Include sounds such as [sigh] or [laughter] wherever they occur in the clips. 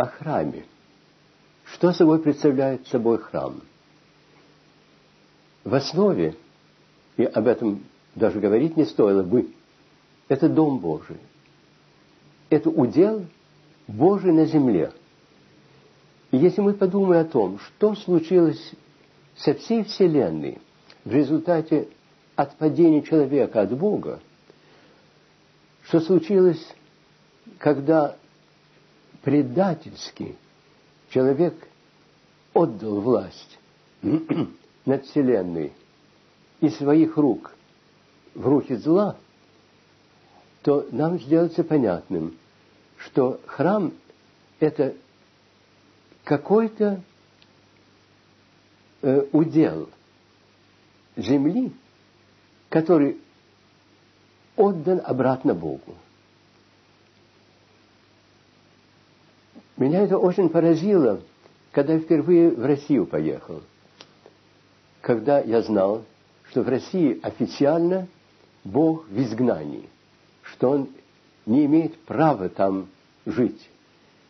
о храме. Что собой представляет собой храм? В основе, и об этом даже говорить не стоило бы, это Дом Божий. Это удел Божий на земле. И если мы подумаем о том, что случилось со всей Вселенной в результате отпадения человека от Бога, что случилось, когда предательски человек отдал власть [clears throat] над Вселенной из своих рук в руки зла, то нам сделается понятным, что храм – это какой-то э, удел земли, который отдан обратно Богу. Меня это очень поразило, когда я впервые в Россию поехал. Когда я знал, что в России официально Бог в изгнании, что Он не имеет права там жить,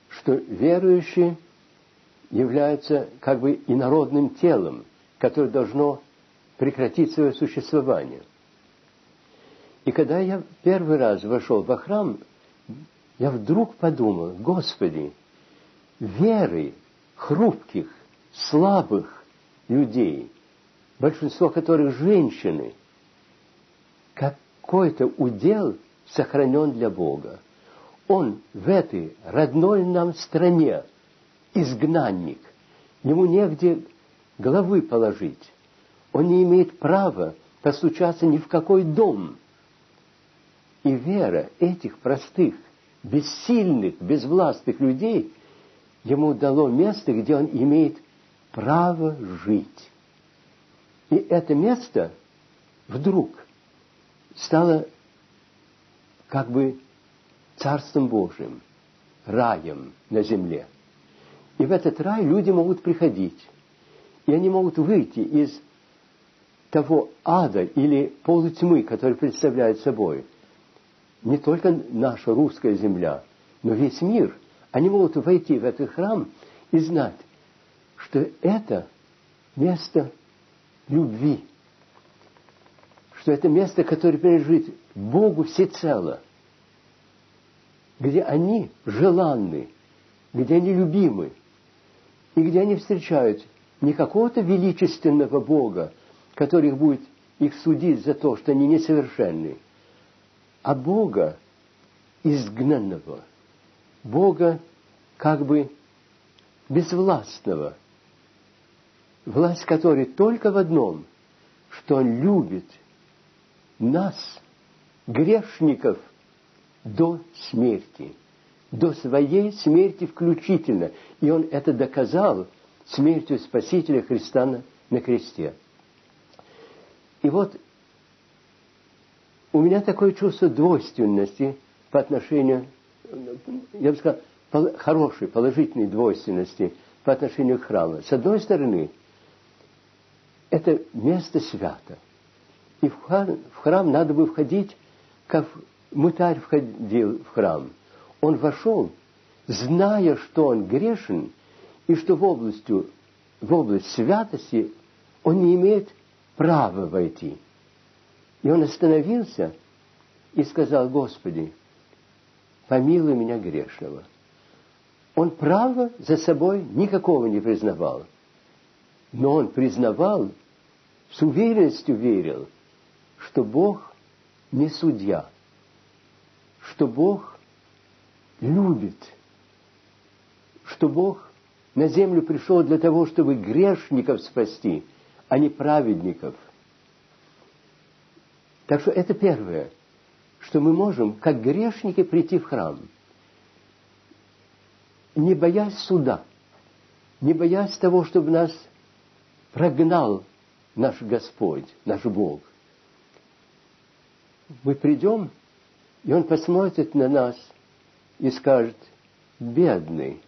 что верующие являются как бы инородным телом, которое должно прекратить свое существование. И когда я первый раз вошел во храм, я вдруг подумал, Господи, веры хрупких, слабых людей, большинство которых женщины, какой-то удел сохранен для Бога. Он в этой родной нам стране изгнанник. Ему негде головы положить. Он не имеет права постучаться ни в какой дом. И вера этих простых, бессильных, безвластных людей ему дало место, где он имеет право жить. И это место вдруг стало как бы Царством Божьим, раем на земле. И в этот рай люди могут приходить. И они могут выйти из того ада или полутьмы, который представляет собой не только наша русская земля, но весь мир – они могут войти в этот храм и знать, что это место любви, что это место, которое принадлежит Богу всецело, где они желанны, где они любимы, и где они встречают не какого-то величественного Бога, который будет их судить за то, что они несовершенны, а Бога изгнанного – Бога как бы безвластного, власть которой только в одном, что Он любит нас, грешников, до смерти, до своей смерти включительно. И Он это доказал смертью Спасителя Христа на, на кресте. И вот у меня такое чувство двойственности по отношению я бы сказал, хорошей, положительной двойственности по отношению к храму. С одной стороны, это место свято. И в храм, в храм надо бы входить, как мытарь входил в храм. Он вошел, зная, что он грешен, и что в, областью, в область святости он не имеет права войти. И он остановился и сказал, Господи, помилуй меня грешного. Он права за собой никакого не признавал. Но он признавал, с уверенностью верил, что Бог не судья, что Бог любит, что Бог на землю пришел для того, чтобы грешников спасти, а не праведников. Так что это первое – что мы можем, как грешники, прийти в храм, не боясь суда, не боясь того, чтобы нас прогнал наш Господь, наш Бог. Мы придем, и Он посмотрит на нас и скажет, бедный,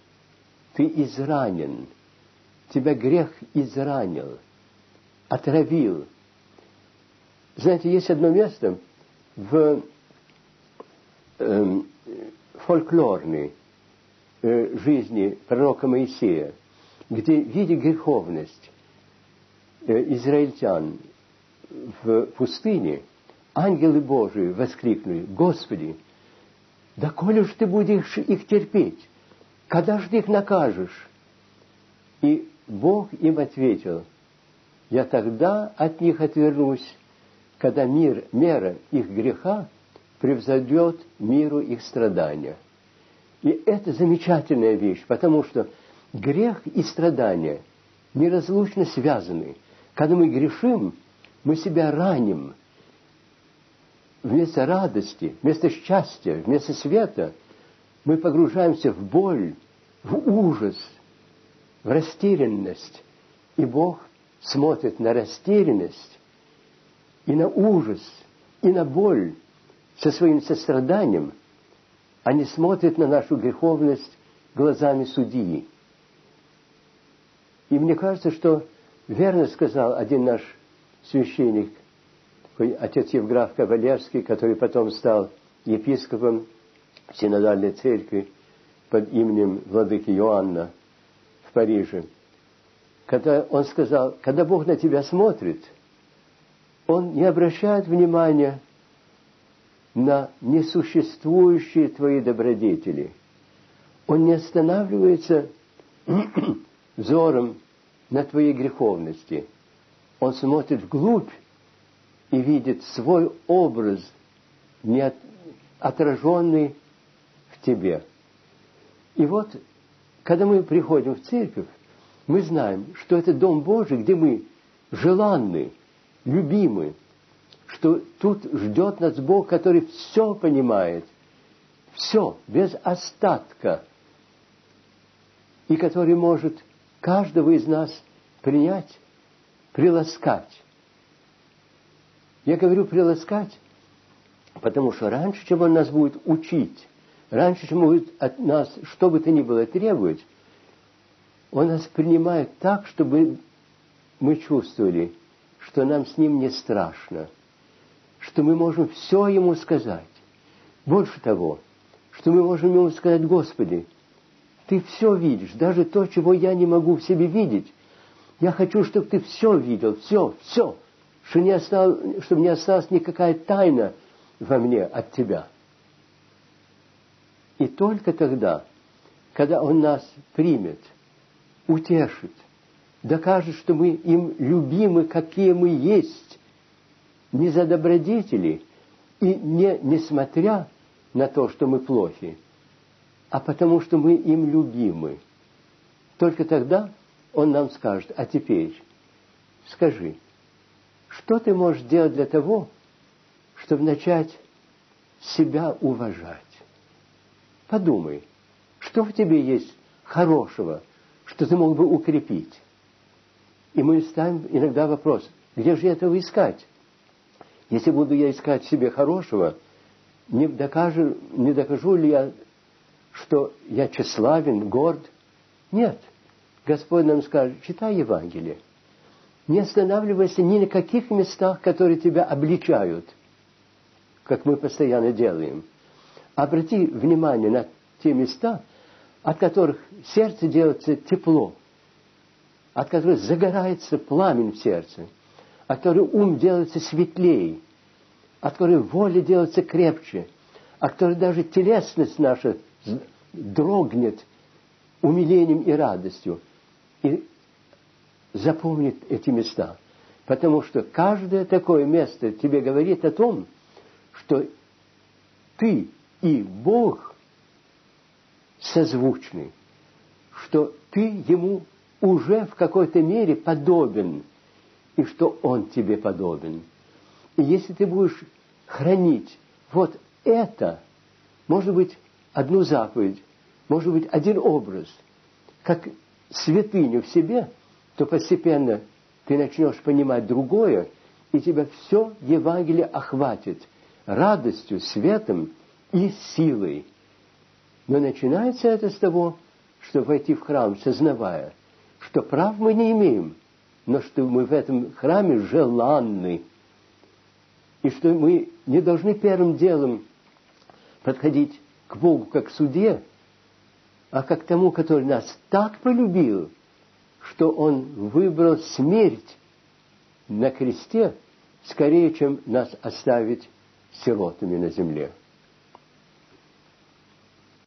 ты изранен, тебя грех изранил, отравил. Знаете, есть одно место в эм, фольклорный э, жизни пророка Моисея, где, видя греховность э, израильтян в пустыне, ангелы Божии воскликнули, «Господи, да коли ж ты будешь их терпеть, когда же ты их накажешь?» И Бог им ответил, «Я тогда от них отвернусь, когда мир, мера их греха превзойдет миру их страдания». И это замечательная вещь, потому что грех и страдания неразлучно связаны. Когда мы грешим, мы себя раним. Вместо радости, вместо счастья, вместо света мы погружаемся в боль, в ужас, в растерянность. И Бог смотрит на растерянность и на ужас, и на боль со своим состраданием – они смотрят на нашу греховность глазами судьи. И мне кажется, что верно сказал один наш священник, отец Евграф Кавалерский, который потом стал епископом Синодальной церкви под именем владыки Иоанна в Париже. Когда он сказал, когда Бог на тебя смотрит, Он не обращает внимания на несуществующие твои добродетели. Он не останавливается [clears throat] взором на твоей греховности. Он смотрит вглубь и видит свой образ, не отраженный в тебе. И вот, когда мы приходим в церковь, мы знаем, что это Дом Божий, где мы желанны, любимы, что тут ждет нас Бог, который все понимает, все, без остатка, и который может каждого из нас принять, приласкать. Я говорю приласкать, потому что раньше, чем Он нас будет учить, раньше, чем Он будет от нас что бы то ни было требовать, Он нас принимает так, чтобы мы чувствовали, что нам с Ним не страшно – что мы можем все Ему сказать. Больше того, что мы можем Ему сказать, Господи, Ты все видишь, даже то, чего я не могу в себе видеть. Я хочу, чтобы Ты все видел, все, все, что не осталось, чтобы не осталась никакая тайна во мне от Тебя. И только тогда, когда Он нас примет, утешит, докажет, что мы им любимы, какие мы есть, не за добродетели и не несмотря на то, что мы плохи, а потому что мы им любимы. Только тогда он нам скажет, а теперь скажи, что ты можешь делать для того, чтобы начать себя уважать? Подумай, что в тебе есть хорошего, что ты мог бы укрепить? И мы ставим иногда вопрос, где же этого искать? Если буду я искать себе хорошего, не докажу, не докажу ли я, что я тщеславен, горд? Нет. Господь нам скажет, читай Евангелие. Не останавливайся ни на каких местах, которые тебя обличают, как мы постоянно делаем. Обрати внимание на те места, от которых сердце делается тепло, от которых загорается пламень в сердце – от которой ум делается светлее, от которой воля делается крепче, от которой даже телесность наша дрогнет умилением и радостью. И запомнит эти места. Потому что каждое такое место тебе говорит о том, что ты и Бог созвучны, что ты ему уже в какой-то мере подобен – и что Он тебе подобен. И если ты будешь хранить вот это, может быть, одну заповедь, может быть, один образ, как святыню в себе, то постепенно ты начнешь понимать другое, и тебя все Евангелие охватит радостью, светом и силой. Но начинается это с того, что войти в храм, сознавая, что прав мы не имеем – но что мы в этом храме желанны, и что мы не должны первым делом подходить к Богу как к суде, а как к тому, который нас так полюбил, что Он выбрал смерть на кресте скорее, чем нас оставить сиротами на земле.